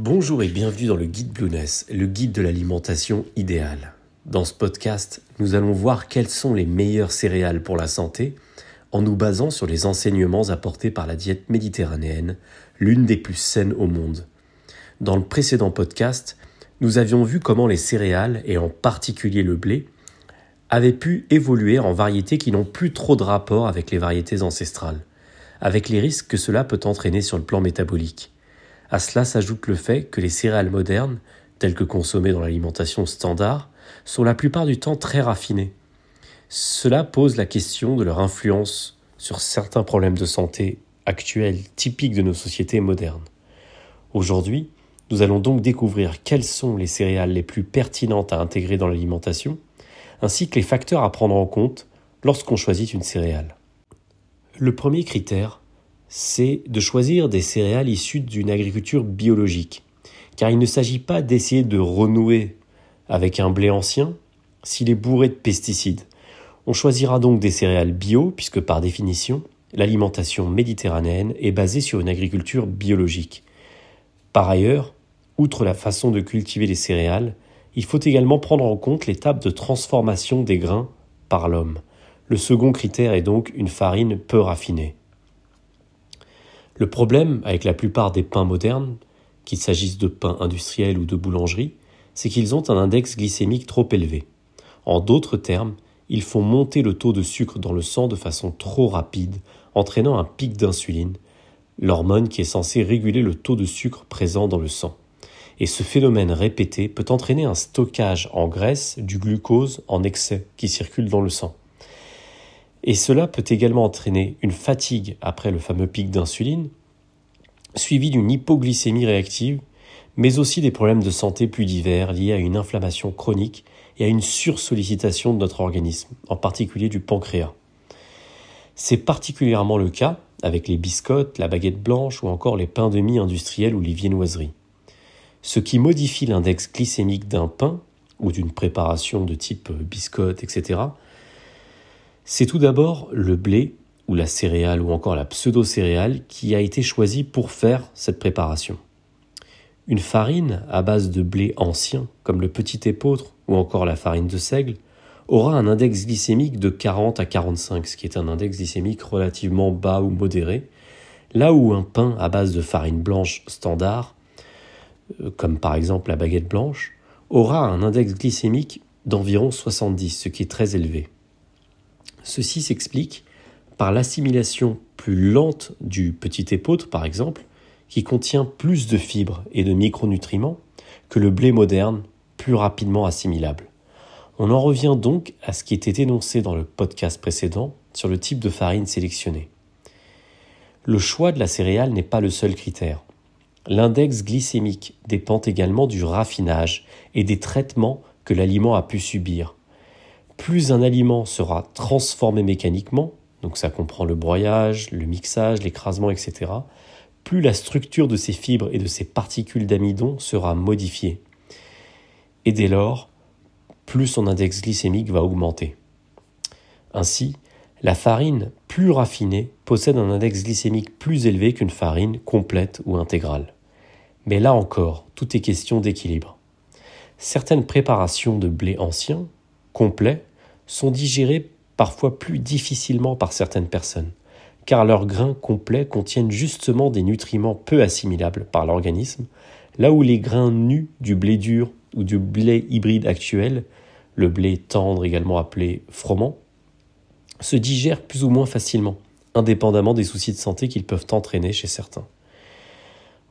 Bonjour et bienvenue dans le guide Blueness, le guide de l'alimentation idéale. Dans ce podcast, nous allons voir quelles sont les meilleures céréales pour la santé en nous basant sur les enseignements apportés par la diète méditerranéenne, l'une des plus saines au monde. Dans le précédent podcast, nous avions vu comment les céréales, et en particulier le blé, avaient pu évoluer en variétés qui n'ont plus trop de rapport avec les variétés ancestrales, avec les risques que cela peut entraîner sur le plan métabolique. À cela s'ajoute le fait que les céréales modernes, telles que consommées dans l'alimentation standard, sont la plupart du temps très raffinées. Cela pose la question de leur influence sur certains problèmes de santé actuels typiques de nos sociétés modernes. Aujourd'hui, nous allons donc découvrir quelles sont les céréales les plus pertinentes à intégrer dans l'alimentation, ainsi que les facteurs à prendre en compte lorsqu'on choisit une céréale. Le premier critère c'est de choisir des céréales issues d'une agriculture biologique, car il ne s'agit pas d'essayer de renouer avec un blé ancien s'il est bourré de pesticides. On choisira donc des céréales bio, puisque par définition, l'alimentation méditerranéenne est basée sur une agriculture biologique. Par ailleurs, outre la façon de cultiver les céréales, il faut également prendre en compte l'étape de transformation des grains par l'homme. Le second critère est donc une farine peu raffinée. Le problème avec la plupart des pains modernes, qu'il s'agisse de pains industriels ou de boulangerie, c'est qu'ils ont un index glycémique trop élevé. En d'autres termes, ils font monter le taux de sucre dans le sang de façon trop rapide, entraînant un pic d'insuline, l'hormone qui est censée réguler le taux de sucre présent dans le sang. Et ce phénomène répété peut entraîner un stockage en graisse du glucose en excès qui circule dans le sang. Et cela peut également entraîner une fatigue après le fameux pic d'insuline, suivi d'une hypoglycémie réactive, mais aussi des problèmes de santé plus divers liés à une inflammation chronique et à une sursollicitation de notre organisme, en particulier du pancréas. C'est particulièrement le cas avec les biscottes, la baguette blanche ou encore les pains de mie industriels ou les viennoiseries. Ce qui modifie l'index glycémique d'un pain ou d'une préparation de type biscotte, etc., c'est tout d'abord le blé ou la céréale ou encore la pseudo-céréale qui a été choisi pour faire cette préparation. Une farine à base de blé ancien, comme le petit épeautre ou encore la farine de seigle, aura un index glycémique de 40 à 45, ce qui est un index glycémique relativement bas ou modéré, là où un pain à base de farine blanche standard, euh, comme par exemple la baguette blanche, aura un index glycémique d'environ 70, ce qui est très élevé. Ceci s'explique par l'assimilation plus lente du petit épeautre, par exemple, qui contient plus de fibres et de micronutriments que le blé moderne, plus rapidement assimilable. On en revient donc à ce qui était énoncé dans le podcast précédent sur le type de farine sélectionnée. Le choix de la céréale n'est pas le seul critère. L'index glycémique dépend également du raffinage et des traitements que l'aliment a pu subir, plus un aliment sera transformé mécaniquement, donc ça comprend le broyage, le mixage, l'écrasement, etc., plus la structure de ses fibres et de ses particules d'amidon sera modifiée. Et dès lors, plus son index glycémique va augmenter. Ainsi, la farine plus raffinée possède un index glycémique plus élevé qu'une farine complète ou intégrale. Mais là encore, tout est question d'équilibre. Certaines préparations de blé ancien, complet, sont digérés parfois plus difficilement par certaines personnes, car leurs grains complets contiennent justement des nutriments peu assimilables par l'organisme, là où les grains nus du blé dur ou du blé hybride actuel, le blé tendre également appelé froment, se digèrent plus ou moins facilement, indépendamment des soucis de santé qu'ils peuvent entraîner chez certains.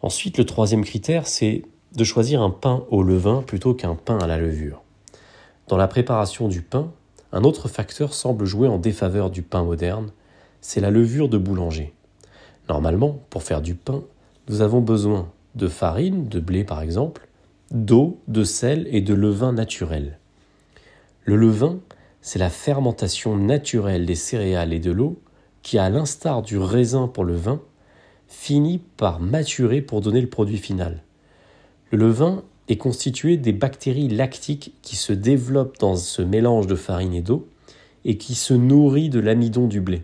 Ensuite, le troisième critère, c'est de choisir un pain au levain plutôt qu'un pain à la levure. Dans la préparation du pain, un autre facteur semble jouer en défaveur du pain moderne, c'est la levure de boulanger. Normalement, pour faire du pain, nous avons besoin de farine, de blé par exemple, d'eau, de sel et de levain naturel. Le levain, c'est la fermentation naturelle des céréales et de l'eau qui, à l'instar du raisin pour le vin, finit par maturer pour donner le produit final. Le levain est constitué des bactéries lactiques qui se développent dans ce mélange de farine et d'eau et qui se nourrit de l'amidon du blé.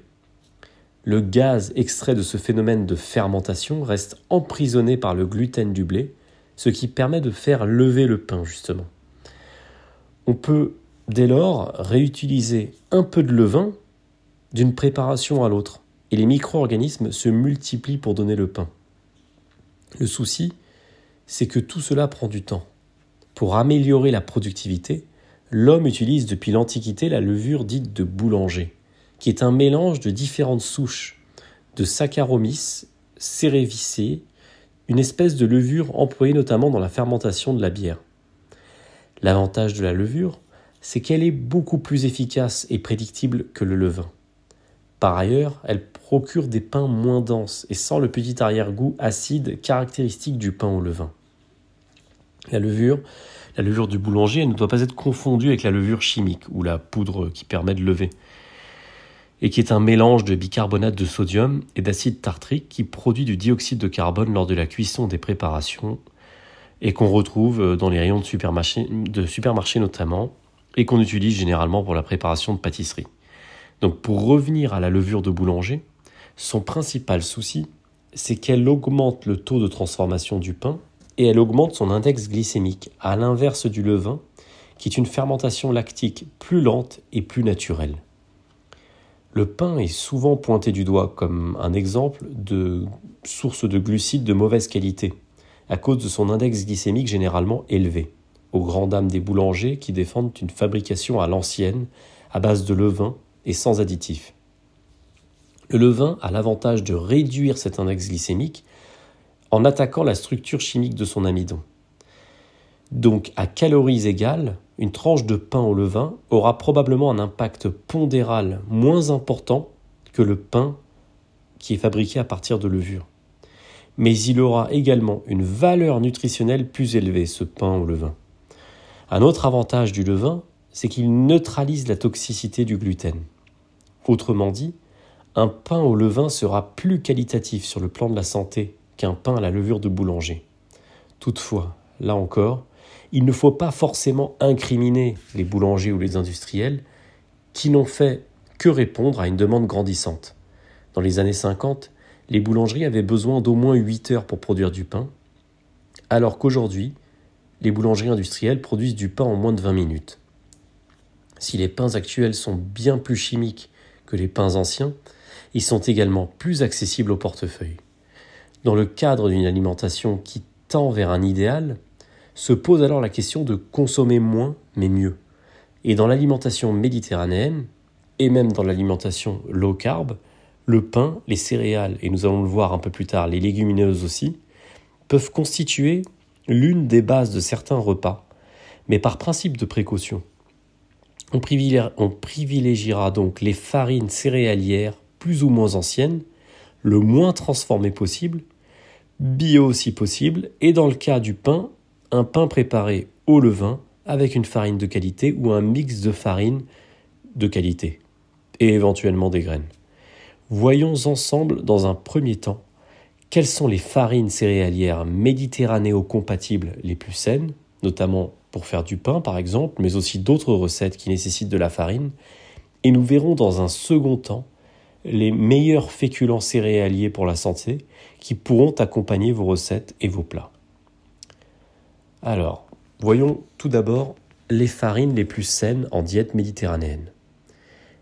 Le gaz extrait de ce phénomène de fermentation reste emprisonné par le gluten du blé, ce qui permet de faire lever le pain justement. On peut dès lors réutiliser un peu de levain d'une préparation à l'autre, et les micro-organismes se multiplient pour donner le pain. Le souci, c'est que tout cela prend du temps. Pour améliorer la productivité, l'homme utilise depuis l'Antiquité la levure dite de boulanger, qui est un mélange de différentes souches de Saccharomyces cerevisiae, une espèce de levure employée notamment dans la fermentation de la bière. L'avantage de la levure, c'est qu'elle est beaucoup plus efficace et prédictible que le levain. Par ailleurs, elle procure des pains moins denses et sans le petit arrière-goût acide caractéristique du pain au levain. La levure, la levure du boulanger, ne doit pas être confondue avec la levure chimique ou la poudre qui permet de lever, et qui est un mélange de bicarbonate de sodium et d'acide tartrique qui produit du dioxyde de carbone lors de la cuisson des préparations et qu'on retrouve dans les rayons de supermarché, de supermarché notamment et qu'on utilise généralement pour la préparation de pâtisserie. Donc pour revenir à la levure de boulanger, son principal souci, c'est qu'elle augmente le taux de transformation du pain et elle augmente son index glycémique, à l'inverse du levain, qui est une fermentation lactique plus lente et plus naturelle. Le pain est souvent pointé du doigt comme un exemple de source de glucides de mauvaise qualité, à cause de son index glycémique généralement élevé, aux grandes dames des boulangers qui défendent une fabrication à l'ancienne, à base de levain et sans additifs. Le levain a l'avantage de réduire cet index glycémique en attaquant la structure chimique de son amidon. Donc, à calories égales, une tranche de pain au levain aura probablement un impact pondéral moins important que le pain qui est fabriqué à partir de levure. Mais il aura également une valeur nutritionnelle plus élevée, ce pain au levain. Un autre avantage du levain, c'est qu'il neutralise la toxicité du gluten. Autrement dit, un pain au levain sera plus qualitatif sur le plan de la santé qu'un pain à la levure de boulanger. Toutefois, là encore, il ne faut pas forcément incriminer les boulangers ou les industriels qui n'ont fait que répondre à une demande grandissante. Dans les années 50, les boulangeries avaient besoin d'au moins 8 heures pour produire du pain, alors qu'aujourd'hui, les boulangeries industrielles produisent du pain en moins de 20 minutes. Si les pains actuels sont bien plus chimiques les pains anciens, ils sont également plus accessibles au portefeuille. Dans le cadre d'une alimentation qui tend vers un idéal, se pose alors la question de consommer moins mais mieux. Et dans l'alimentation méditerranéenne, et même dans l'alimentation low carb, le pain, les céréales, et nous allons le voir un peu plus tard, les légumineuses aussi, peuvent constituer l'une des bases de certains repas, mais par principe de précaution. On, privilégiera donc les farines céréalières plus ou moins anciennes, le moins transformées possible, bio si possible, et dans le cas du pain, un pain préparé au levain avec une farine de qualité ou un mix de farines de qualité, et éventuellement des graines. Voyons ensemble dans un premier temps quelles sont les farines céréalières méditerranéo-compatibles les plus saines, notamment pour faire du pain par exemple, mais aussi d'autres recettes qui nécessitent de la farine, et nous verrons dans un second temps les meilleurs féculents céréaliers pour la santé qui pourront accompagner vos recettes et vos plats. Alors, voyons tout d'abord les farines les plus saines en diète méditerranéenne.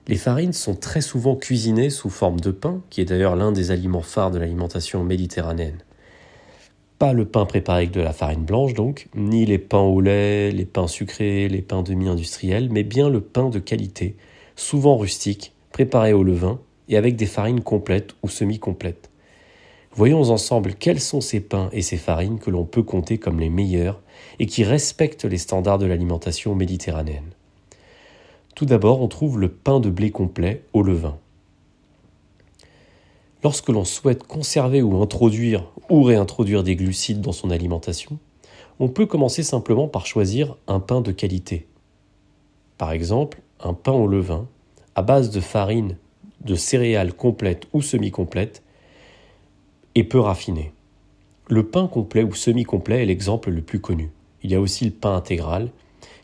Les farines sont très souvent cuisinées sous forme de pain, qui est d'ailleurs l'un des aliments phares de l'alimentation méditerranéenne. Pas le pain préparé avec de la farine blanche donc, ni les pains au lait, les pains sucrés, les pains demi-industriels, mais bien le pain de qualité, souvent rustique, préparé au levain et avec des farines complètes ou semi-complètes. Voyons ensemble quels sont ces pains et ces farines que l'on peut compter comme les meilleurs et qui respectent les standards de l'alimentation méditerranéenne. Tout d'abord, on trouve le pain de blé complet au levain. Lorsque l'on souhaite conserver ou introduire ou réintroduire des glucides dans son alimentation, on peut commencer simplement par choisir un pain de qualité. Par exemple, un pain au levain, à base de farine, de céréales complètes ou semi-complètes, et peu raffiné. Le pain complet ou semi-complet est l'exemple le plus connu. Il y a aussi le pain intégral,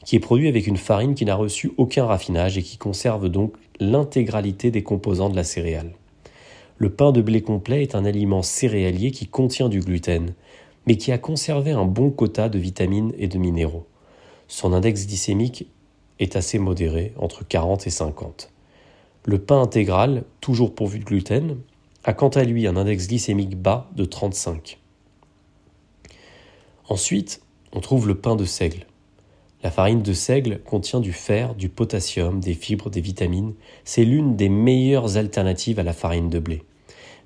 qui est produit avec une farine qui n'a reçu aucun raffinage et qui conserve donc l'intégralité des composants de la céréale. Le pain de blé complet est un aliment céréalier qui contient du gluten, mais qui a conservé un bon quota de vitamines et de minéraux. Son index glycémique est assez modéré, entre 40 et 50. Le pain intégral, toujours pourvu de gluten, a quant à lui un index glycémique bas de 35. Ensuite, on trouve le pain de seigle. La farine de seigle contient du fer, du potassium, des fibres, des vitamines. C'est l'une des meilleures alternatives à la farine de blé.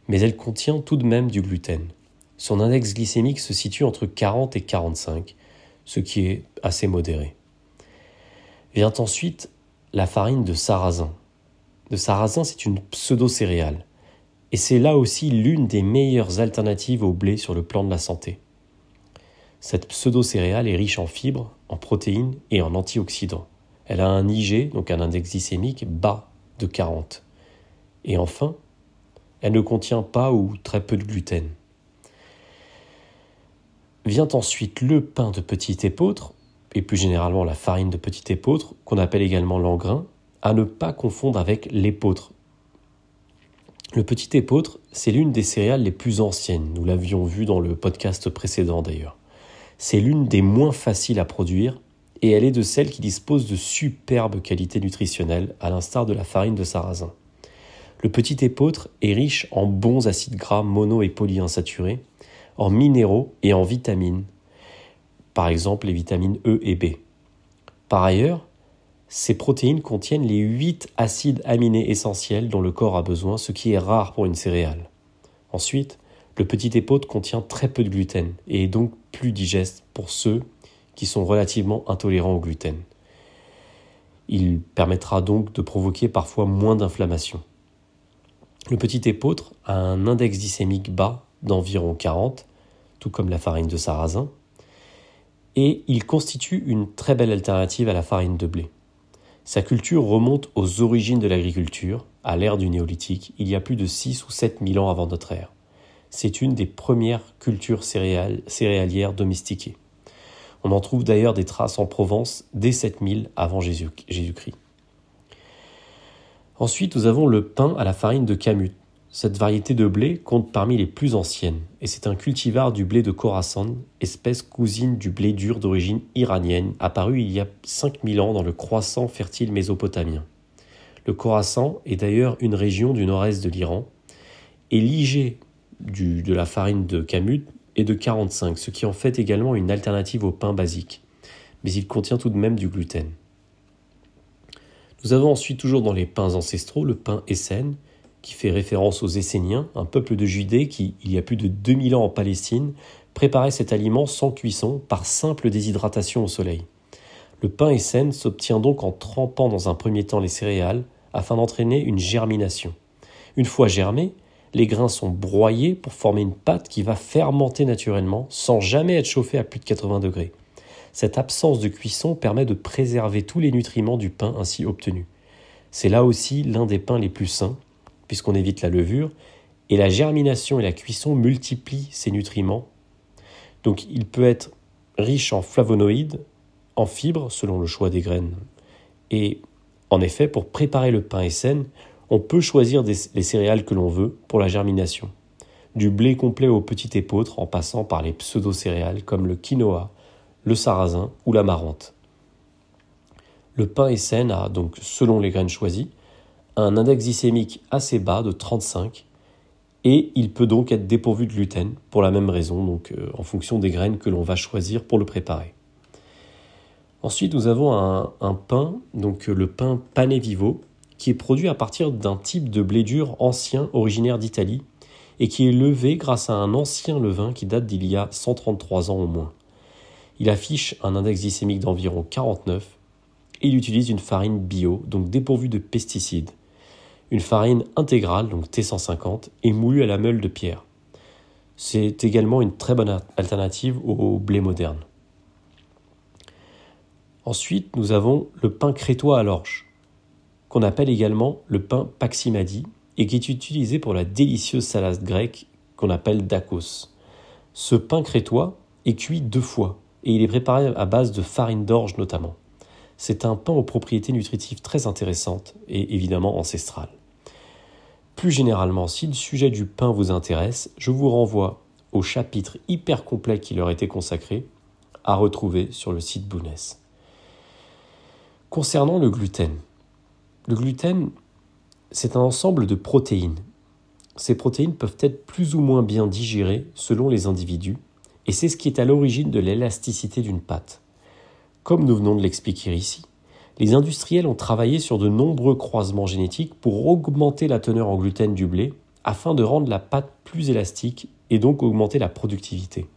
Mais elle contient tout de même du gluten. Son index glycémique se situe entre 40 et 45, ce qui est assez modéré. Vient ensuite la farine de sarrasin. De sarrasin, c'est une pseudo-céréale. Et c'est là aussi l'une des meilleures alternatives au blé sur le plan de la santé. Cette pseudo-céréale est riche en fibres, en protéines et en antioxydants. Elle a un IG, donc un index glycémique, bas de 40. Et enfin, elle ne contient pas ou très peu de gluten. Vient ensuite le pain de petit épeautre, et plus généralement la farine de petit épeautre, qu'on appelle également l'engrain, à ne pas confondre avec l'épeautre. Le petit épeautre, c'est l'une des céréales les plus anciennes, nous l'avions vu dans le podcast précédent d'ailleurs. C'est l'une des moins faciles à produire et elle est de celles qui disposent de superbes qualités nutritionnelles, à l'instar de la farine de sarrasin. Le petit épeautre est riche en bons acides gras mono et polyinsaturés, en minéraux et en vitamines, par exemple les vitamines E et B. Par ailleurs, ces protéines contiennent les 8 acides aminés essentiels dont le corps a besoin, ce qui est rare pour une céréale. Ensuite, le petit épeautre contient très peu de gluten et est donc plus digeste pour ceux qui sont relativement intolérants au gluten. Il permettra donc de provoquer parfois moins d'inflammation. Le petit épeautre a un index glycémique bas d'environ 40, tout comme la farine de sarrasin, et il constitue une très belle alternative à la farine de blé. Sa culture remonte aux origines de l'agriculture, à l'ère du néolithique, il y a plus de 6 ou 7 000 ans avant notre ère c'est une des premières cultures céréalières domestiquées. On en trouve d'ailleurs des traces en Provence dès 7000 avant Jésus-Christ. Ensuite, nous avons le pain à la farine de Camut. Cette variété de blé compte parmi les plus anciennes, et c'est un cultivar du blé de Khorasan, espèce cousine du blé dur d'origine iranienne, apparu il y a 5000 ans dans le croissant fertile mésopotamien. Le Khorasan est d'ailleurs une région du nord-est de l'Iran, et l'IG de la farine de camut est de 45, ce qui en fait également une alternative au pain basique, mais il contient tout de même du gluten. Nous avons ensuite toujours dans les pains ancestraux le pain Essen, qui fait référence aux Esséniens, un peuple de Judée qui, il y a plus de 2000 ans en Palestine, préparait cet aliment sans cuisson par simple déshydratation au soleil. Le pain Essen s'obtient donc en trempant dans un premier temps les céréales afin d'entraîner une germination. Une fois germées, les grains sont broyés pour former une pâte qui va fermenter naturellement sans jamais être chauffée à plus de 80 degrés. Cette absence de cuisson permet de préserver tous les nutriments du pain ainsi obtenu. C'est là aussi l'un des pains les plus sains, puisqu'on évite la levure, et la germination et la cuisson multiplient ces nutriments. Donc il peut être riche en flavonoïdes, en fibres selon le choix des graines. Et en effet, pour préparer le pain saine, on peut choisir les céréales que l'on veut pour la germination. Du blé complet au petit épeautre en passant par les pseudo-céréales comme le quinoa, le sarrasin ou l'amarante. Le pain sain a donc, selon les graines choisies, un index glycémique assez bas de 35 et il peut donc être dépourvu de gluten pour la même raison, donc euh, en fonction des graines que l'on va choisir pour le préparer. Ensuite, nous avons un, un pain, donc le pain pane vivo, qui est produit à partir d'un type de blé dur ancien originaire d'Italie et qui est levé grâce à un ancien levain qui date d'il y a 133 ans au moins. Il affiche un index glycémique d'environ 49 et il utilise une farine bio, donc dépourvue de pesticides. Une farine intégrale, donc T150, et moulue à la meule de pierre. C'est également une très bonne alternative au blé moderne. Ensuite, nous avons le pain crétois à l'orge qu'on appelle également le pain paximadi et qui est utilisé pour la délicieuse salade grecque qu'on appelle dakos. Ce pain crétois est cuit deux fois et il est préparé à base de farine d'orge notamment. C'est un pain aux propriétés nutritives très intéressantes et évidemment ancestrales. Plus généralement, si le sujet du pain vous intéresse, je vous renvoie au chapitre hyper complet qui leur était consacré, à retrouver sur le site Bounès. Concernant le gluten, le gluten, c'est un ensemble de protéines. Ces protéines peuvent être plus ou moins bien digérées selon les individus, et c'est ce qui est à l'origine de l'élasticité d'une pâte. Comme nous venons de l'expliquer ici, les industriels ont travaillé sur de nombreux croisements génétiques pour augmenter la teneur en gluten du blé afin de rendre la pâte plus élastique et donc augmenter la productivité.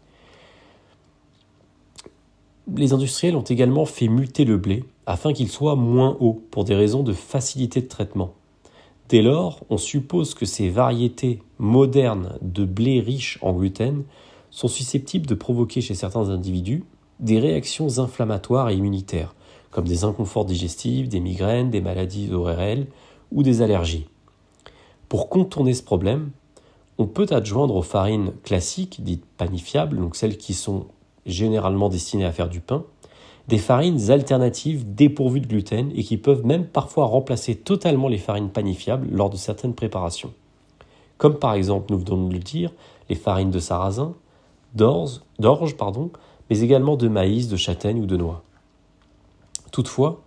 Les industriels ont également fait muter le blé afin qu'il soit moins haut pour des raisons de facilité de traitement. Dès lors, on suppose que ces variétés modernes de blé riches en gluten sont susceptibles de provoquer chez certains individus des réactions inflammatoires et immunitaires, comme des inconforts digestifs, des migraines, des maladies ORL ou des allergies. Pour contourner ce problème, on peut adjoindre aux farines classiques, dites panifiables, donc celles qui sont généralement destinées à faire du pain, des farines alternatives dépourvues de gluten et qui peuvent même parfois remplacer totalement les farines panifiables lors de certaines préparations. Comme par exemple, nous venons de le dire, les farines de sarrasin, d'orge, pardon, mais également de maïs, de châtaigne ou de noix. Toutefois,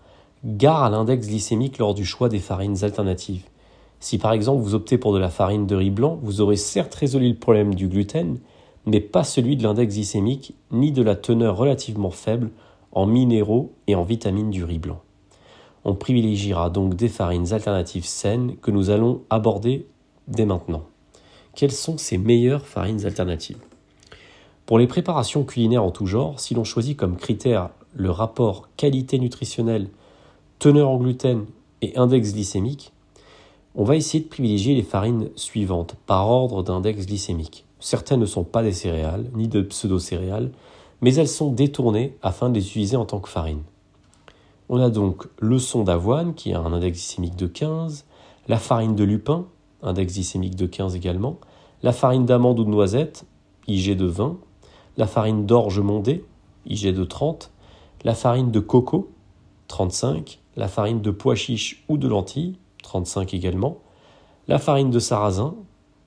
gare à l'index glycémique lors du choix des farines alternatives. Si par exemple vous optez pour de la farine de riz blanc, vous aurez certes résolu le problème du gluten, mais pas celui de l'index glycémique ni de la teneur relativement faible en minéraux et en vitamines du riz blanc. On privilégiera donc des farines alternatives saines que nous allons aborder dès maintenant. Quelles sont ces meilleures farines alternatives? Pour les préparations culinaires en tout genre, si l'on choisit comme critère le rapport qualité nutritionnelle, teneur en gluten et index glycémique, on va essayer de privilégier les farines suivantes par ordre d'index glycémique. Certaines ne sont pas des céréales, ni de pseudo-céréales, mais elles sont détournées afin de les utiliser en tant que farine. On a donc le son d'avoine qui a un index glycémique de 15, la farine de lupin, index glycémique de 15 également, la farine d'amande ou de noisette, IG de 20, la farine d'orge mondée, IG de 30, la farine de coco, 35, la farine de pois chiche ou de lentilles, 35 également, la farine de sarrasin,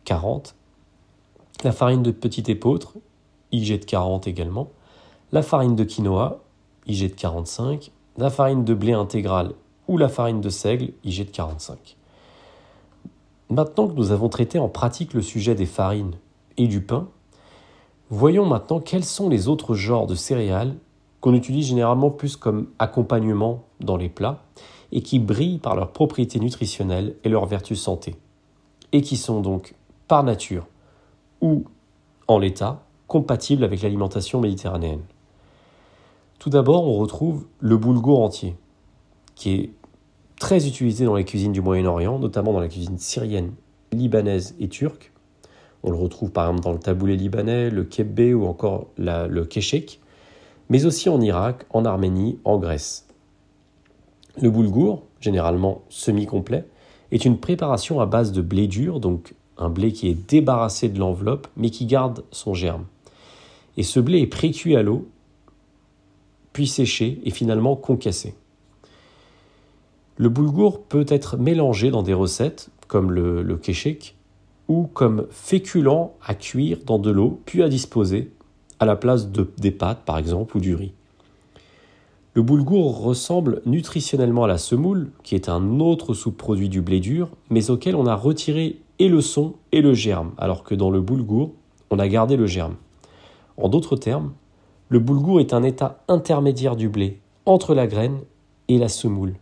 40, la farine de petit épeautre, IG de 40 également, la farine de quinoa, IG de 45, la farine de blé intégral ou la farine de seigle, IG de 45. Maintenant que nous avons traité en pratique le sujet des farines et du pain, voyons maintenant quels sont les autres genres de céréales qu'on utilise généralement plus comme accompagnement dans les plats et qui brillent par leurs propriétés nutritionnelles et leurs vertus santé, et qui sont donc par nature ou en l'état compatibles avec l'alimentation méditerranéenne. Tout d'abord, on retrouve le boulgour entier, qui est très utilisé dans les cuisines du Moyen-Orient, notamment dans la cuisine syrienne, libanaise et turque. On le retrouve par exemple dans le taboulé libanais, le kebbé ou encore le kéchek, mais aussi en Irak, en Arménie, en Grèce. Le boulgour, généralement semi-complet, est une préparation à base de blé dur, donc un blé qui est débarrassé de l'enveloppe mais qui garde son germe. Et ce blé est précuit à l'eau, puis séché et finalement concassé. Le boulgour peut être mélangé dans des recettes comme le, le ou comme féculent à cuire dans de l'eau puis à disposer à la place de, des pâtes par exemple ou du riz. Le boulgour ressemble nutritionnellement à la semoule, qui est un autre sous-produit du blé dur, mais auquel on a retiré et le son et le germe, alors que dans le boulgour, on a gardé le germe. En d'autres termes, le boulgour est un état intermédiaire du blé, entre la graine et la semoule.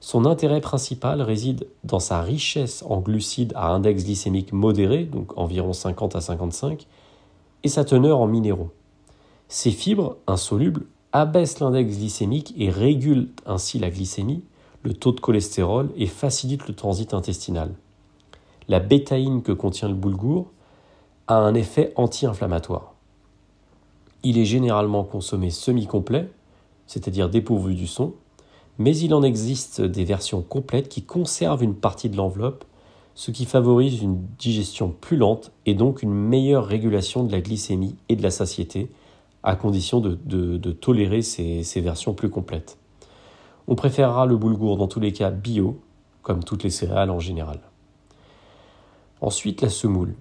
Son intérêt principal réside dans sa richesse en glucides à index glycémique modéré, donc environ 50 à 55, et sa teneur en minéraux. Ces fibres, insolubles, abaisse l'index glycémique et régule ainsi la glycémie, le taux de cholestérol et facilite le transit intestinal. La bétaïne que contient le boulgour a un effet anti-inflammatoire. Il est généralement consommé semi-complet, c'est-à-dire dépourvu du son, mais il en existe des versions complètes qui conservent une partie de l'enveloppe, ce qui favorise une digestion plus lente et donc une meilleure régulation de la glycémie et de la satiété, à condition de, tolérer ces, ces, versions plus complètes. On préférera le boulgour dans tous les cas bio, comme toutes les céréales en général. Ensuite, la semoule.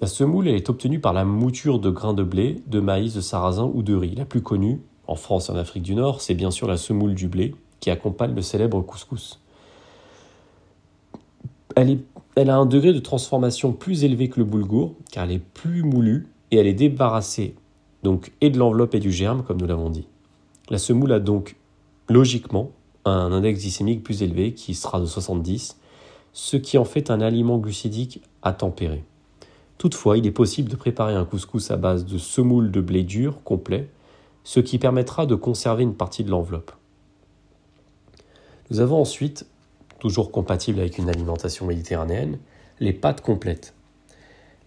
La semoule est obtenue par la mouture de grains de blé, de maïs, de sarrasin ou de riz. La plus connue, en France et en Afrique du Nord, c'est bien sûr la semoule du blé qui accompagne le célèbre couscous. Elle, elle, a un degré de transformation plus élevé que le boulgour, car elle est plus moulue et elle est débarrassée donc et de l'enveloppe et du germe, comme nous l'avons dit. La semoule a donc logiquement un index glycémique plus élevé qui sera de 70, ce qui en fait un aliment glucidique à tempérer. Toutefois, il est possible de préparer un couscous à base de semoule de blé dur complet, ce qui permettra de conserver une partie de l'enveloppe. Nous avons ensuite, toujours compatible avec une alimentation méditerranéenne, les pâtes complètes.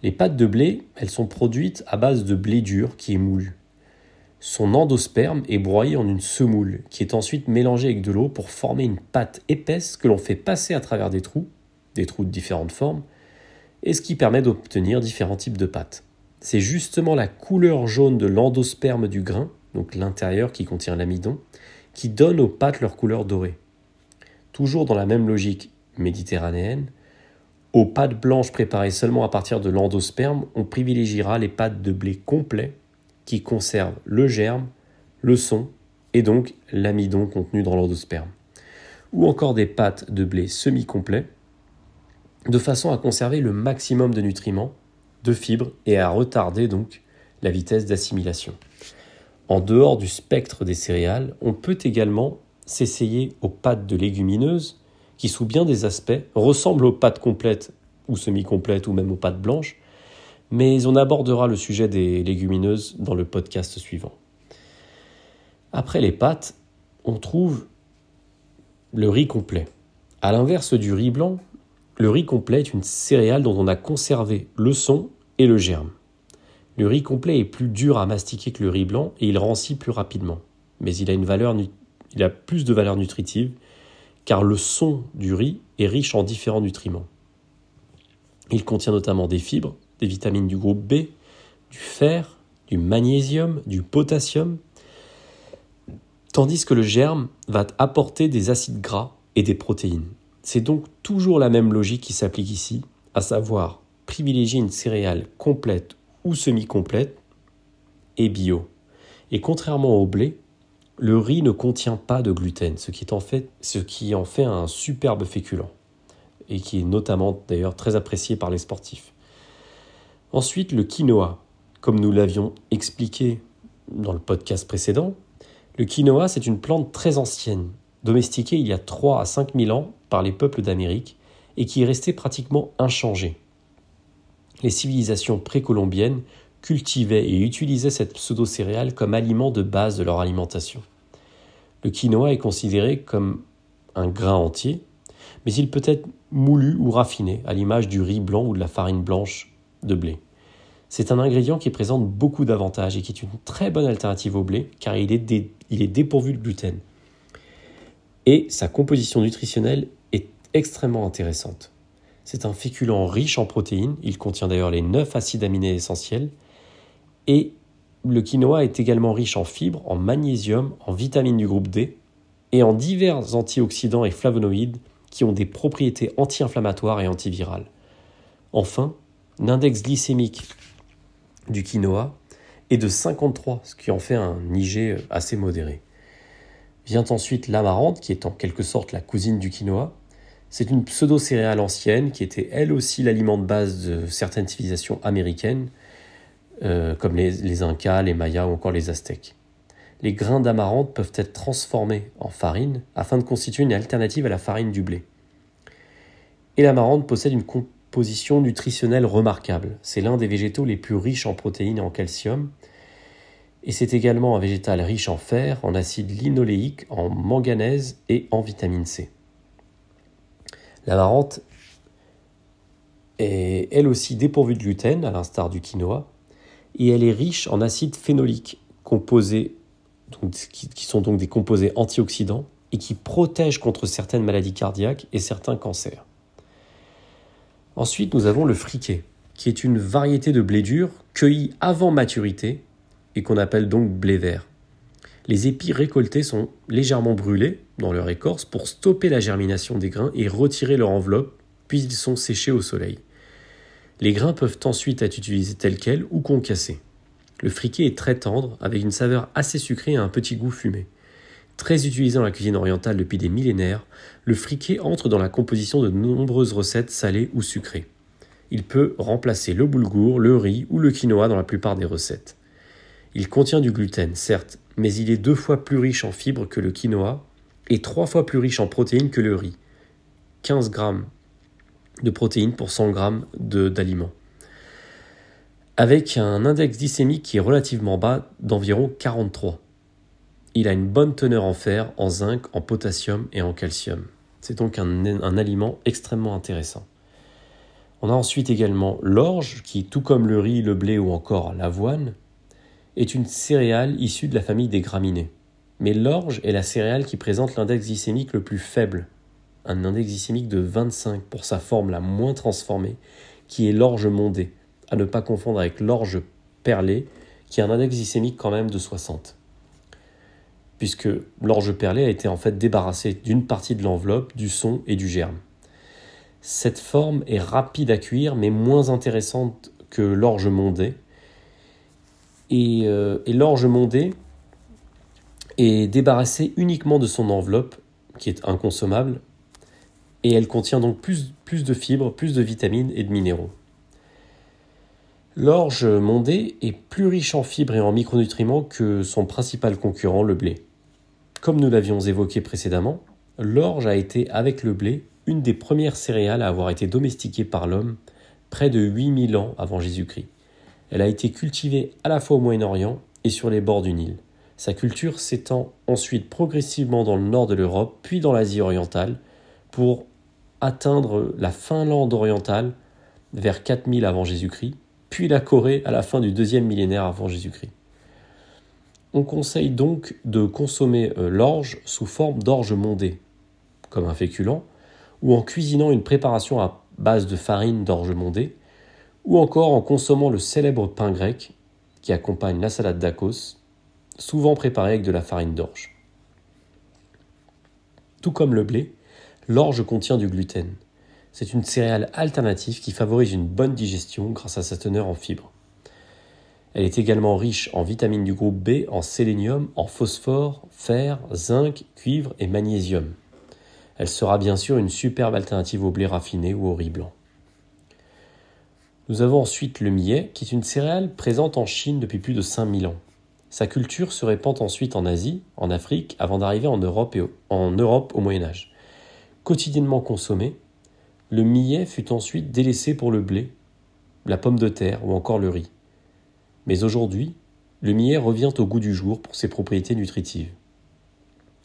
Les pâtes de blé, elles sont produites à base de blé dur qui est moulu. Son endosperme est broyé en une semoule qui est ensuite mélangée avec de l'eau pour former une pâte épaisse que l'on fait passer à travers des trous, des trous de différentes formes, et ce qui permet d'obtenir différents types de pâtes. C'est justement la couleur jaune de l'endosperme du grain, donc l'intérieur qui contient l'amidon, qui donne aux pâtes leur couleur dorée. Toujours dans la même logique méditerranéenne, aux pâtes blanches préparées seulement à partir de l'endosperme, on privilégiera les pâtes de blé complet qui conservent le germe, le son et donc l'amidon contenu dans l'endosperme. Ou encore des pâtes de blé semi-complet, de façon à conserver le maximum de nutriments, de fibres et à retarder donc la vitesse d'assimilation. En dehors du spectre des céréales, on peut également s'essayer aux pâtes de légumineuses qui, sous bien des aspects, ressemblent aux pâtes complètes ou semi-complètes ou même aux pâtes blanches, mais on abordera le sujet des légumineuses dans le podcast suivant. Après les pâtes, on trouve le riz complet. À l'inverse du riz blanc, le riz complet est une céréale dont on a conservé le son et le germe. Le riz complet est plus dur à mastiquer que le riz blanc et il rancit plus rapidement, mais il a, il a plus de valeur nutritive car le son du riz est riche en différents nutriments. Il contient notamment des fibres, des vitamines du groupe B, du fer, du magnésium, du potassium, tandis que le germe va apporter des acides gras et des protéines. C'est donc toujours la même logique qui s'applique ici, à savoir privilégier une céréale complète ou semi-complète et bio. Et contrairement au blé, le riz ne contient pas de gluten, ce qui, en fait, un superbe féculent, et qui est notamment d'ailleurs très apprécié par les sportifs. Ensuite, le quinoa. Comme nous l'avions expliqué dans le podcast précédent, le quinoa, c'est une plante très ancienne, domestiquée il y a 3 à 5 000 ans par les peuples d'Amérique et qui est restée pratiquement inchangée. Les civilisations précolombiennes cultivaient et utilisaient cette pseudo-céréale comme aliment de base de leur alimentation. Le quinoa est considéré comme un grain entier, mais il peut être moulu ou raffiné, à l'image du riz blanc ou de la farine blanche de blé. C'est un ingrédient qui présente beaucoup d'avantages et qui est une très bonne alternative au blé car il est, il est dépourvu de gluten. Et sa composition nutritionnelle est extrêmement intéressante. C'est un féculent riche en protéines, il contient d'ailleurs les 9 acides aminés essentiels, et le quinoa est également riche en fibres, en magnésium, en vitamines du groupe D, et en divers antioxydants et flavonoïdes qui ont des propriétés anti-inflammatoires et antivirales. Enfin, L'index glycémique du quinoa est de 53, ce qui en fait un IG assez modéré. Vient ensuite l'amarante, qui est en quelque sorte la cousine du quinoa. C'est une pseudo-céréale ancienne qui était elle aussi l'aliment de base de certaines civilisations américaines, euh, comme les, les Incas, les Mayas ou encore les Aztèques. Les grains d'amarante peuvent être transformés en farine afin de constituer une alternative à la farine du blé. Et l'amarante possède une position nutritionnelle remarquable. C'est l'un des végétaux les plus riches en protéines et en calcium. Et c'est également un végétal riche en fer, en acide linoléique, en manganèse et en vitamine C. L'amarante est elle aussi dépourvue de gluten, à l'instar du quinoa, et elle est riche en acide phénolique, composés, qui sont donc des composés antioxydants et qui protègent contre certaines maladies cardiaques et certains cancers. Ensuite, nous avons le friquet, qui est une variété de blé dur cueilli avant maturité et qu'on appelle donc blé vert. Les épis récoltés sont légèrement brûlés dans leur écorce pour stopper la germination des grains et retirer leur enveloppe, puis ils sont séchés au soleil. Les grains peuvent ensuite être utilisés tels quels ou concassés. Le friquet est très tendre, avec une saveur assez sucrée et un petit goût fumé. Très utilisé dans la cuisine orientale depuis des millénaires, le friquet entre dans la composition de nombreuses recettes salées ou sucrées. Il peut remplacer le boulgour, le riz ou le quinoa dans la plupart des recettes. Il contient du gluten, certes, mais il est deux fois plus riche en fibres que le quinoa et trois fois plus riche en protéines que le riz. 15 grammes de protéines pour 100 grammes d'aliments. Avec un index glycémique qui est relativement bas d'environ 43. Il a une bonne teneur en fer, en zinc, en potassium et en calcium. C'est donc un, un, aliment extrêmement intéressant. On a ensuite également l'orge, qui, tout comme le riz, le blé ou encore l'avoine, est une céréale issue de la famille des graminées. Mais l'orge est la céréale qui présente l'index glycémique le plus faible, un index glycémique de 25 pour sa forme la moins transformée, qui est l'orge mondée, à ne pas confondre avec l'orge perlée, qui a un index glycémique quand même de 60. Puisque l'orge perlée a été en fait débarrassée d'une partie de l'enveloppe, du son et du germe. Cette forme est rapide à cuire, mais moins intéressante que l'orge mondée, euh, et, l'orge mondée est débarrassée uniquement de son enveloppe, qui est inconsommable, et elle contient donc plus, plus de fibres, plus de vitamines et de minéraux. L'orge mondée est plus riche en fibres et en micronutriments que son principal concurrent, le blé. Comme nous l'avions évoqué précédemment, l'orge a été, avec le blé, une des premières céréales à avoir été domestiquée par l'homme près de 8000 ans avant Jésus-Christ. Elle a été cultivée à la fois au Moyen-Orient et sur les bords du Nil. Sa culture s'étend ensuite progressivement dans le nord de l'Europe, puis dans l'Asie orientale, pour atteindre la Finlande orientale vers 4000 avant Jésus-Christ, puis la Corée à la fin du deuxième millénaire avant Jésus-Christ. On conseille donc de consommer euh, l'orge sous forme d'orge mondée, comme un féculent, ou en cuisinant une préparation à base de farine d'orge mondée, ou encore en consommant le célèbre pain grec qui accompagne la salade d'Akos, souvent préparée avec de la farine d'orge. Tout comme le blé, l'orge contient du gluten. C'est une céréale alternative qui favorise une bonne digestion grâce à sa teneur en fibres. Elle est également riche en vitamines du groupe B, en sélénium, en phosphore, fer, zinc, cuivre et magnésium. Elle sera bien sûr une superbe alternative au blé raffiné ou au riz blanc. Nous avons ensuite le millet, qui est une céréale présente en Chine depuis plus de 5000 ans. Sa culture se répand ensuite en Asie, en Afrique, avant d'arriver en Europe, au, en Europe au Moyen Âge. Quotidiennement consommé, le millet fut ensuite délaissé pour le blé, la pomme de terre ou encore le riz. Mais aujourd'hui, le millet revient au goût du jour pour ses propriétés nutritives.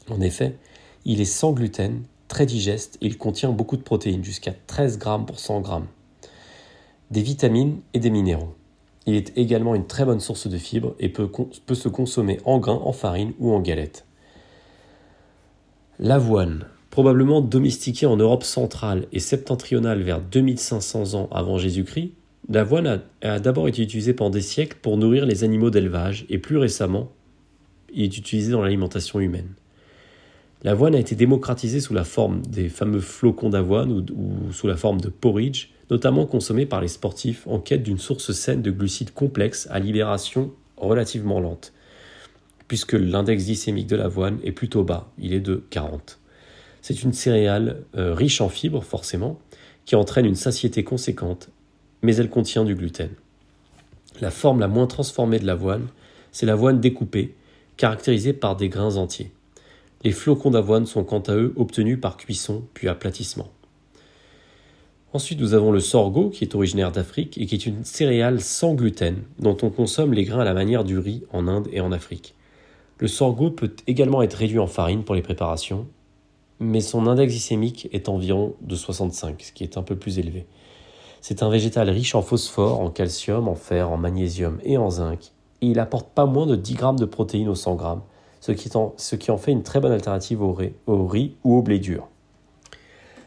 En effet, il est sans gluten, très digeste et il contient beaucoup de protéines, jusqu'à 13 grammes pour 100 grammes des vitamines et des minéraux. Il est également une très bonne source de fibres et peut, se consommer en grains, en farine ou en galette. L'avoine, probablement domestiquée en Europe centrale et septentrionale vers 2500 ans avant Jésus-Christ, l'avoine a d'abord été utilisée pendant des siècles pour nourrir les animaux d'élevage et plus récemment, il est utilisé dans l'alimentation humaine. L'avoine a été démocratisée sous la forme des fameux flocons d'avoine ou, sous la forme de porridge, notamment consommés par les sportifs en quête d'une source saine de glucides complexes à libération relativement lente, puisque l'index glycémique de l'avoine est plutôt bas, il est de 40. C'est une céréale euh, riche en fibres, forcément, qui entraîne une satiété conséquente, mais elle contient du gluten. La forme la moins transformée de l'avoine, c'est l'avoine découpée, caractérisée par des grains entiers. Les flocons d'avoine sont quant à eux obtenus par cuisson puis aplatissement. Ensuite, nous avons le sorgho qui est originaire d'Afrique et qui est une céréale sans gluten dont on consomme les grains à la manière du riz en Inde et en Afrique. Le sorgho peut également être réduit en farine pour les préparations, mais son index glycémique est environ de 65, ce qui est un peu plus élevé. C'est un végétal riche en phosphore, en calcium, en fer, en magnésium et en zinc, et il apporte pas moins de 10 grammes de protéines au 100 grammes, ce qui, en, fait une très bonne alternative au riz, ou au blé dur.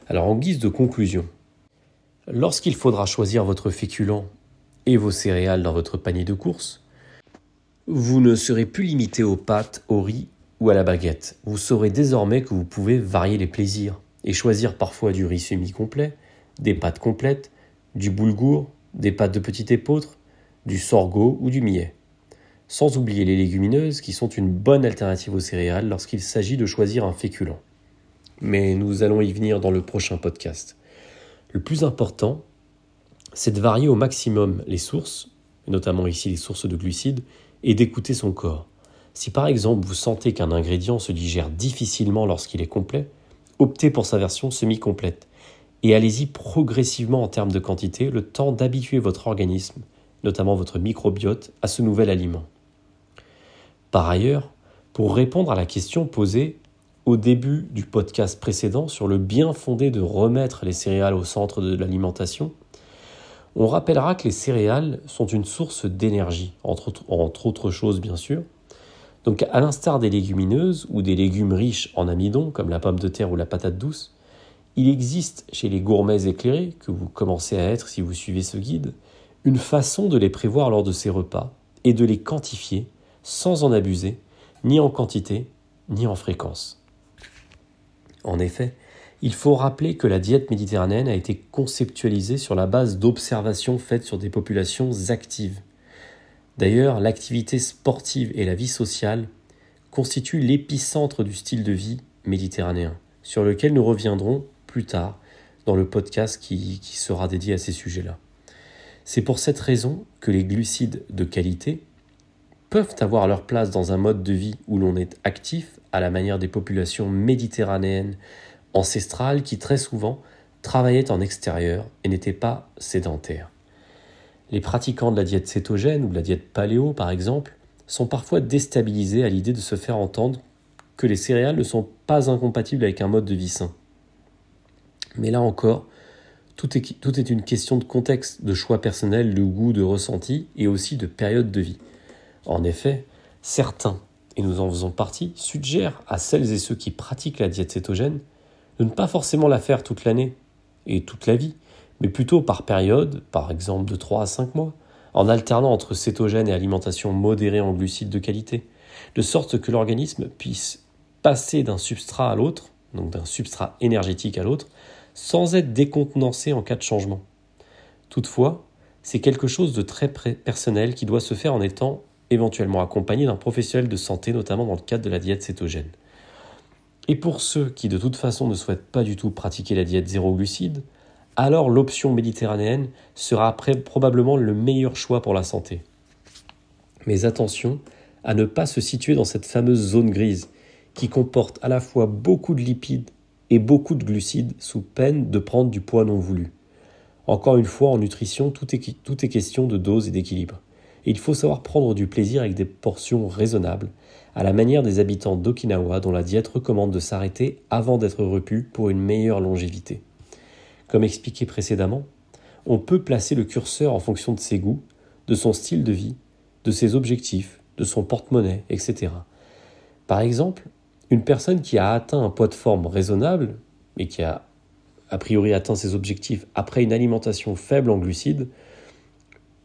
Alors en guise de conclusion, lorsqu'il faudra choisir votre féculent et vos céréales dans votre panier de course, vous ne serez plus limité aux pâtes, au riz ou à la baguette. Vous saurez désormais que vous pouvez varier les plaisirs et choisir parfois du riz semi-complet, des pâtes complètes, du boulgour, des pâtes de petit épeautre, du sorgho ou du millet. Sans oublier les légumineuses qui sont une bonne alternative aux céréales lorsqu'il s'agit de choisir un féculent. Mais nous allons y venir dans le prochain podcast. Le plus important, c'est de varier au maximum les sources, notamment ici les sources de glucides, et d'écouter son corps. Si par exemple vous sentez qu'un ingrédient se digère difficilement lorsqu'il est complet, optez pour sa version semi-complète et allez-y progressivement en termes de quantité, le temps d'habituer votre organisme, notamment votre microbiote, à ce nouvel aliment. Par ailleurs, pour répondre à la question posée au début du podcast précédent sur le bien fondé de remettre les céréales au centre de l'alimentation, on rappellera que les céréales sont une source d'énergie, entre, autres choses bien sûr. Donc à l'instar des légumineuses ou des légumes riches en amidon comme la pomme de terre ou la patate douce, il existe chez les gourmets éclairés, que vous commencez à être si vous suivez ce guide, une façon de les prévoir lors de ces repas et de les quantifier sans en abuser, ni en quantité, ni en fréquence. En effet, il faut rappeler que la diète méditerranéenne a été conceptualisée sur la base d'observations faites sur des populations actives. D'ailleurs, l'activité sportive et la vie sociale constituent l'épicentre du style de vie méditerranéen, sur lequel nous reviendrons plus tard dans le podcast qui, sera dédié à ces sujets-là. C'est pour cette raison que les glucides de qualité peuvent avoir leur place dans un mode de vie où l'on est actif, à la manière des populations méditerranéennes ancestrales qui très souvent travaillaient en extérieur et n'étaient pas sédentaires. Les pratiquants de la diète cétogène ou de la diète paléo, par exemple, sont parfois déstabilisés à l'idée de se faire entendre que les céréales ne sont pas incompatibles avec un mode de vie sain. Mais là encore, tout est, tout est une question de contexte, de choix personnel, de goût, de ressenti et aussi de période de vie. En effet, certains, et nous en faisons partie, suggèrent à celles et ceux qui pratiquent la diète cétogène de ne pas forcément la faire toute l'année et toute la vie, mais plutôt par période, par exemple de 3 à 5 mois, en alternant entre cétogène et alimentation modérée en glucides de qualité, de sorte que l'organisme puisse passer d'un substrat à l'autre, donc d'un substrat énergétique à l'autre, sans être décontenancé en cas de changement. Toutefois, c'est quelque chose de très personnel qui doit se faire en étant éventuellement accompagné d'un professionnel de santé, notamment dans le cadre de la diète cétogène. Et pour ceux qui de toute façon ne souhaitent pas du tout pratiquer la diète zéro glucide, alors l'option méditerranéenne sera probablement le meilleur choix pour la santé. Mais attention à ne pas se situer dans cette fameuse zone grise qui comporte à la fois beaucoup de lipides et beaucoup de glucides sous peine de prendre du poids non voulu. Encore une fois, en nutrition, tout est question de dose et d'équilibre. Il faut savoir prendre du plaisir avec des portions raisonnables, à la manière des habitants d'Okinawa dont la diète recommande de s'arrêter avant d'être repu pour une meilleure longévité. Comme expliqué précédemment, on peut placer le curseur en fonction de ses goûts, de son style de vie, de ses objectifs, de son porte-monnaie, etc. Par exemple, une personne qui a atteint un poids de forme raisonnable et qui a a priori atteint ses objectifs après une alimentation faible en glucides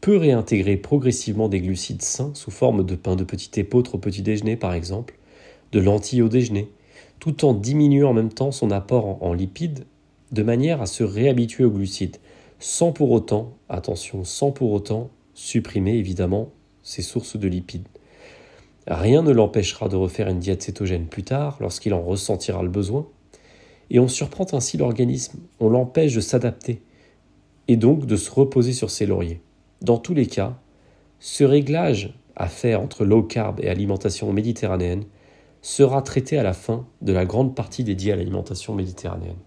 peut réintégrer progressivement des glucides sains sous forme de pain de petit épeautre au petit déjeuner par exemple, de lentilles au déjeuner, tout en diminuant en même temps son apport en, lipides de manière à se réhabituer aux glucides, sans pour autant, attention, sans pour autant supprimer évidemment ces sources de lipides. Rien ne l'empêchera de refaire une diète cétogène plus tard, lorsqu'il en ressentira le besoin, et on surprend ainsi l'organisme, on l'empêche de s'adapter, et donc de se reposer sur ses lauriers. Dans tous les cas, ce réglage à faire entre low carb et alimentation méditerranéenne sera traité à la fin de la grande partie dédiée à l'alimentation méditerranéenne.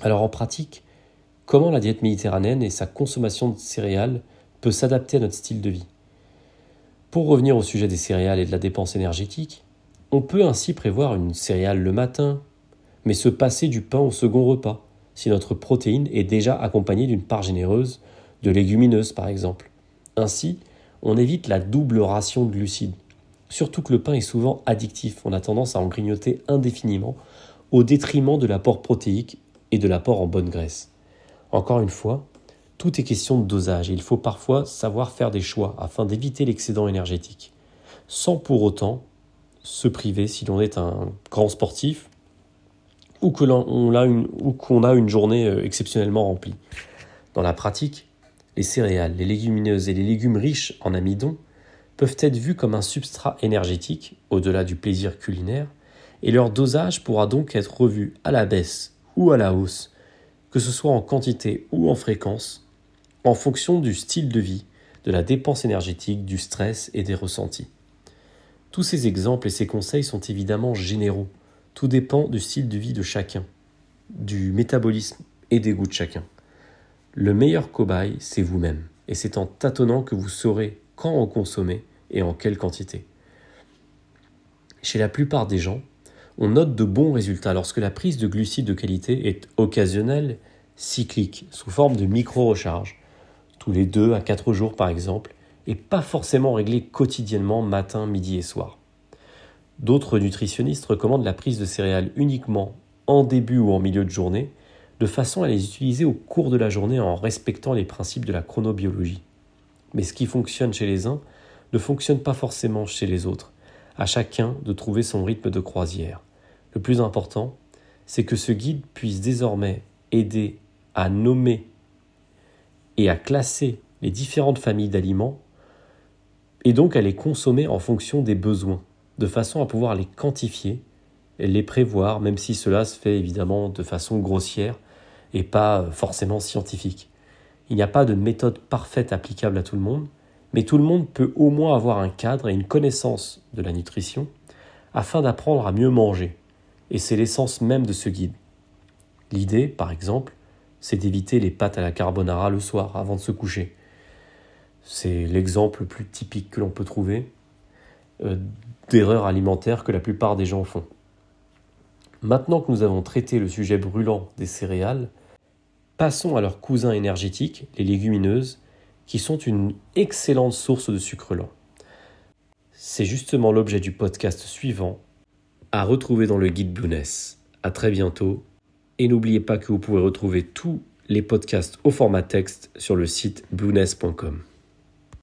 Alors en pratique, comment la diète méditerranéenne et sa consommation de céréales peut s'adapter à notre style de vie? Pour revenir au sujet des céréales et de la dépense énergétique, on peut ainsi prévoir une céréale le matin, mais se passer du pain au second repas, si notre protéine est déjà accompagnée d'une part généreuse de légumineuses par exemple. Ainsi, on évite la double ration de glucides. Surtout que le pain est souvent addictif, on a tendance à en grignoter indéfiniment, au détriment de l'apport protéique et de l'apport en bonne graisse. Encore une fois, tout est question de dosage et il faut parfois savoir faire des choix afin d'éviter l'excédent énergétique, sans pour autant se priver si l'on est un grand sportif ou qu'on a, une, journée euh, exceptionnellement remplie. Dans la pratique, les céréales, les légumineuses et les légumes riches en amidon peuvent être vus comme un substrat énergétique, au-delà du plaisir culinaire, et leur dosage pourra donc être revu à la baisse ou à la hausse, que ce soit en quantité ou en fréquence, en fonction du style de vie, de la dépense énergétique, du stress et des ressentis. Tous ces exemples et ces conseils sont évidemment généraux. Tout dépend du style de vie de chacun, du métabolisme et des goûts de chacun. Le meilleur cobaye, c'est vous-même, et c'est en tâtonnant que vous saurez quand en consommer et en quelle quantité. Chez la plupart des gens, on note de bons résultats lorsque la prise de glucides de qualité est occasionnelle, cyclique, sous forme de micro-recharge, tous les 2 à 4 jours par exemple, et pas forcément réglée quotidiennement matin, midi et soir. D'autres nutritionnistes recommandent la prise de céréales uniquement en début ou en milieu de journée, de façon à les utiliser au cours de la journée en respectant les principes de la chronobiologie. Mais ce qui fonctionne chez les uns ne fonctionne pas forcément chez les autres, à chacun de trouver son rythme de croisière. Le plus important, c'est que ce guide puisse désormais aider à nommer et à classer les différentes familles d'aliments et donc à les consommer en fonction des besoins, de façon à pouvoir les quantifier et les prévoir, même si cela se fait évidemment de façon grossière et pas forcément scientifique. Il n'y a pas de méthode parfaite applicable à tout le monde, mais tout le monde peut au moins avoir un cadre et une connaissance de la nutrition afin d'apprendre à mieux manger. Et c'est l'essence même de ce guide. L'idée, par exemple, c'est d'éviter les pâtes à la carbonara le soir avant de se coucher. C'est l'exemple le plus typique que l'on peut trouver euh, d'erreur alimentaire que la plupart des gens font. Maintenant que nous avons traité le sujet brûlant des céréales, passons à leurs cousins énergétiques, les légumineuses, qui sont une excellente source de sucre lent. C'est justement l'objet du podcast suivant, à retrouver dans le guide Blueness. À très bientôt, et n'oubliez pas que vous pouvez retrouver tous les podcasts au format texte sur le site blueness.com.